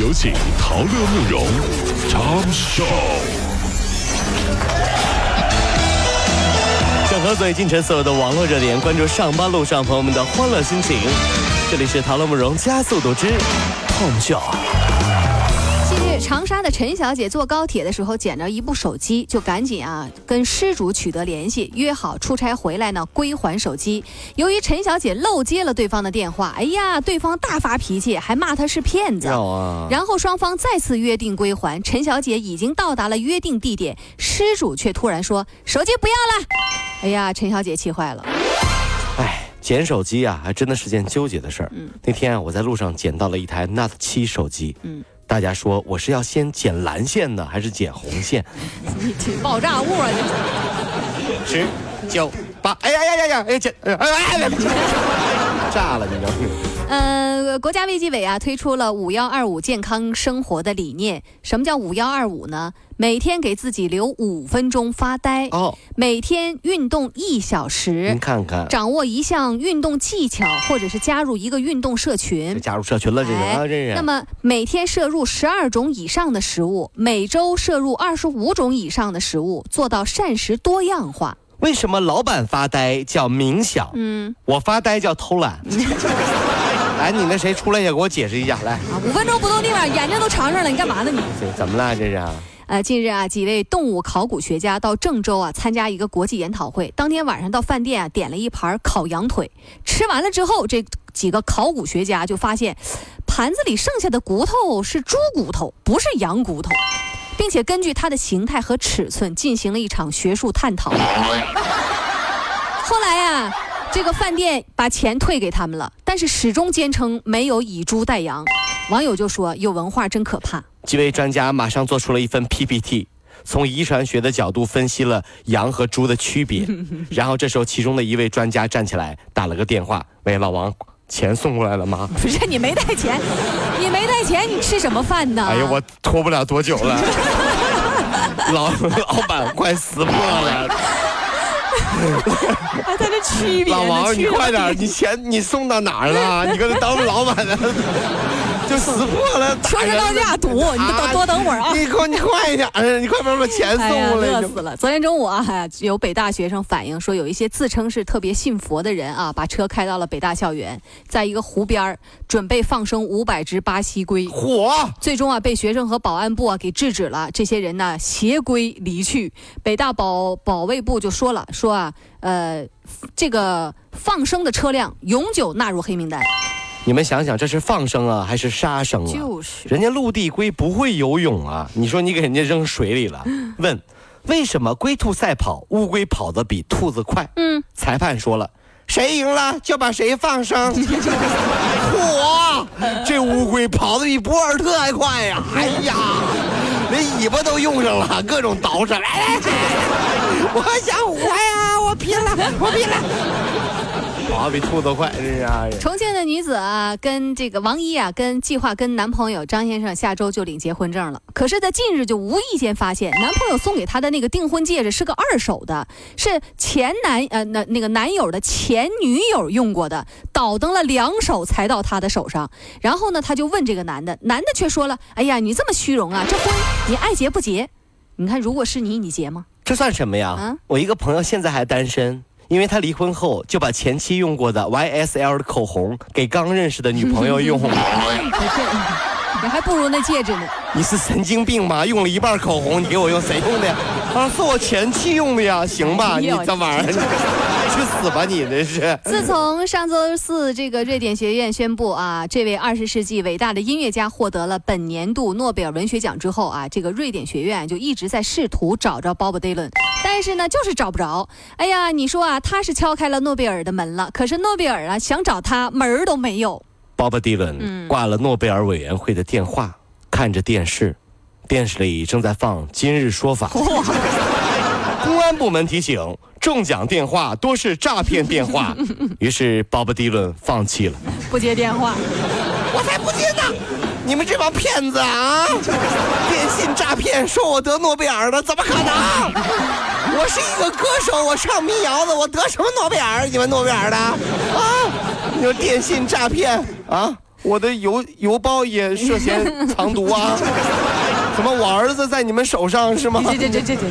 有请陶乐慕容长寿。整合最近城所有的网络热点，关注上班路上朋友们的欢乐心情。这里是陶乐慕容加速度之 Tom Show。长沙的陈小姐坐高铁的时候捡着一部手机，就赶紧啊跟失主取得联系，约好出差回来呢归还手机。由于陈小姐漏接了对方的电话，哎呀，对方大发脾气，还骂她是骗子。啊！然后双方再次约定归还，陈小姐已经到达了约定地点，失主却突然说手机不要了。哎呀，陈小姐气坏了。哎，捡手机啊，还真的是件纠结的事儿。那天啊，我在路上捡到了一台 Note 7手机。嗯大家说我是要先剪蓝线呢，还是剪红线？你 这爆炸物啊！你十九八，哎呀呀呀呀！哎剪，哎哎哎！炸了，你知道吗？呃，国家卫计委啊推出了“五幺二五”健康生活的理念。什么叫“五幺二五”呢？每天给自己留五分钟发呆，哦，每天运动一小时您时，看看，掌握一项运动技巧，或者是加入一个运动社群。加入社群了，这是啊，这是。那么每天摄入十二种以上的食物，每周摄入二十五种以上的食物，做到膳食多样化。为什么老板发呆叫冥想？嗯，我发呆叫偷懒。来，你那谁出来也给我解释一下，来，啊，五分钟不动地方，眼睛都长上了，你干嘛呢你？这怎么了？这是啊？呃，近日啊，几位动物考古学家到郑州啊参加一个国际研讨会。当天晚上到饭店啊点了一盘烤羊腿，吃完了之后，这几个考古学家就发现，盘子里剩下的骨头是猪骨头，不是羊骨头，并且根据它的形态和尺寸进行了一场学术探讨。后来呀、这个饭店把钱退给他们了，但是始终坚称没有以猪代羊。网友就说：“有文化真可怕。”几位专家马上做出了一份 PPT，从遗传学的角度分析了羊和猪的区别。然后这时候，其中的一位专家站起来打了个电话：“喂，老王，钱送过来了吗不是你没带钱，你没带钱，你吃什么饭？”呢？哎呀，我拖不了多久了，老老板快撕破了。还在这区别老王，你快点，你钱你送到哪儿了？你搁这当老板呢，就撕破了，打说是人了到家堵，你等多等会儿啊。你快你快一点儿，你快把把钱送哎呀，过来。乐死了！昨天中午啊，有北大学生反映说，有一些自称是特别信佛的人啊，把车开到了北大校园，在一个湖边儿准备放生五百只巴西龟，火，最终啊被学生和保安部啊给制止了。这些人呢携龟离去，北大保保卫部就说了，说啊，呃，这个放生的车辆永久纳入黑名单。你们想想，这是放生啊，还是杀生啊？就是人家陆地龟不会游泳啊，你说你给人家扔水里了？问，为什么龟兔赛跑，乌龟跑得比兔子快？嗯，裁判说了，谁赢了就把谁放生。嚯，这乌龟跑得比博尔特还快呀！哎呀，连尾巴都用上了，各种倒饬。来来来，我想活呀，我拼了，我拼了。跑得比兔子快，这是啊。重庆的女子啊，跟这个王一啊，跟计划跟男朋友张先生下周就领结婚证了。可是，在近日就无意间发现，男朋友送给她的那个订婚戒指是个二手的，是前男呃那那个男友的前女友用过的，倒腾了两手才到她的手上。然后呢，她就问这个男的，男的却说了：“哎呀，你这么虚荣啊，这婚你爱结不结？你看，如果是你，你结吗？这算什么呀？啊我一个朋友现在还单身，因为他离婚后就把前妻用过的 YSL 的口红给刚认识的女朋友用。你 还不如那戒指呢。”你是神经病吗？用了一半口红，你给我用谁用的呀？啊，是我前妻用的呀。行吧，你这玩意儿，去死吧你这是。自从上周四，这个瑞典学院宣布啊，这位二十世纪伟大的音乐家获得了本年度诺贝尔文学奖之后啊，这个瑞典学院就一直在试图找着 Bob Dylan，但是呢，就是找不着。哎呀，你说啊，他是敲开了诺贝尔的门了，可是诺贝尔啊想找他门儿都没有。Bob Dylan 挂了诺贝尔委员会的电话，看着电视，电视里正在放《今日说法》。公安部门提醒，中奖电话多是诈骗电话，于是 Bob Dylan 放弃了。不接电话，我才不接呢！你们这帮骗子啊！电信诈骗说我得诺贝尔了，怎么可能？我是一个歌手，我唱民谣的，我得什么诺贝尔？你们诺贝尔的啊？你说电信诈骗啊？我的邮邮包也涉嫌藏毒啊！怎么我儿子在你们手上是吗？这这这这这这。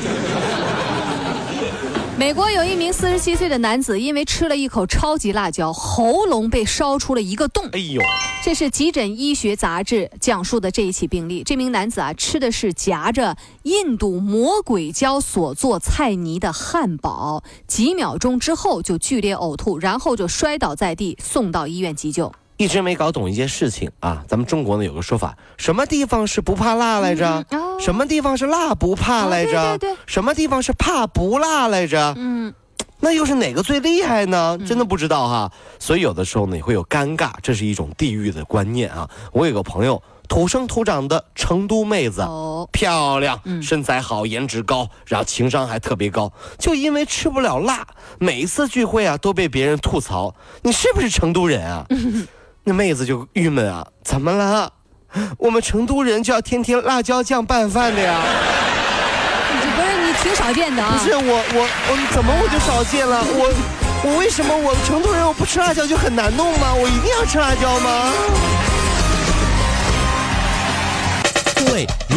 美国有一名四十七岁的男子，因为吃了一口超级辣椒，喉咙被烧出了一个洞。哎呦，这是《急诊医学杂志》讲述的这一起病例。这名男子啊，吃的是夹着印度魔鬼椒所做菜泥的汉堡，几秒钟之后就剧烈呕吐，然后就摔倒在地，送到医院急救。一直没搞懂一件事情啊！咱们中国呢有个说法，什么地方是不怕辣来着？哦什么地方是辣不怕来着？哦对对对什么地方是怕不辣来着？嗯，那又是哪个最厉害呢？真的不知道哈。所以有的时候呢也会有尴尬，这是一种地域的观念啊。我有个朋友，土生土长的成都妹子。哦，漂亮，嗯身材好，颜值高，然后情商还特别高，就因为吃不了辣，每一次聚会啊都被别人吐槽，你是不是成都人啊？那妹子就郁闷啊，怎么了？我们成都人就要天天辣椒酱拌饭的呀？这不是你挺少见的啊。不是我我我怎么我就少见了？我我为什么我成都人我不吃辣椒就很难弄吗？我一定要吃辣椒吗？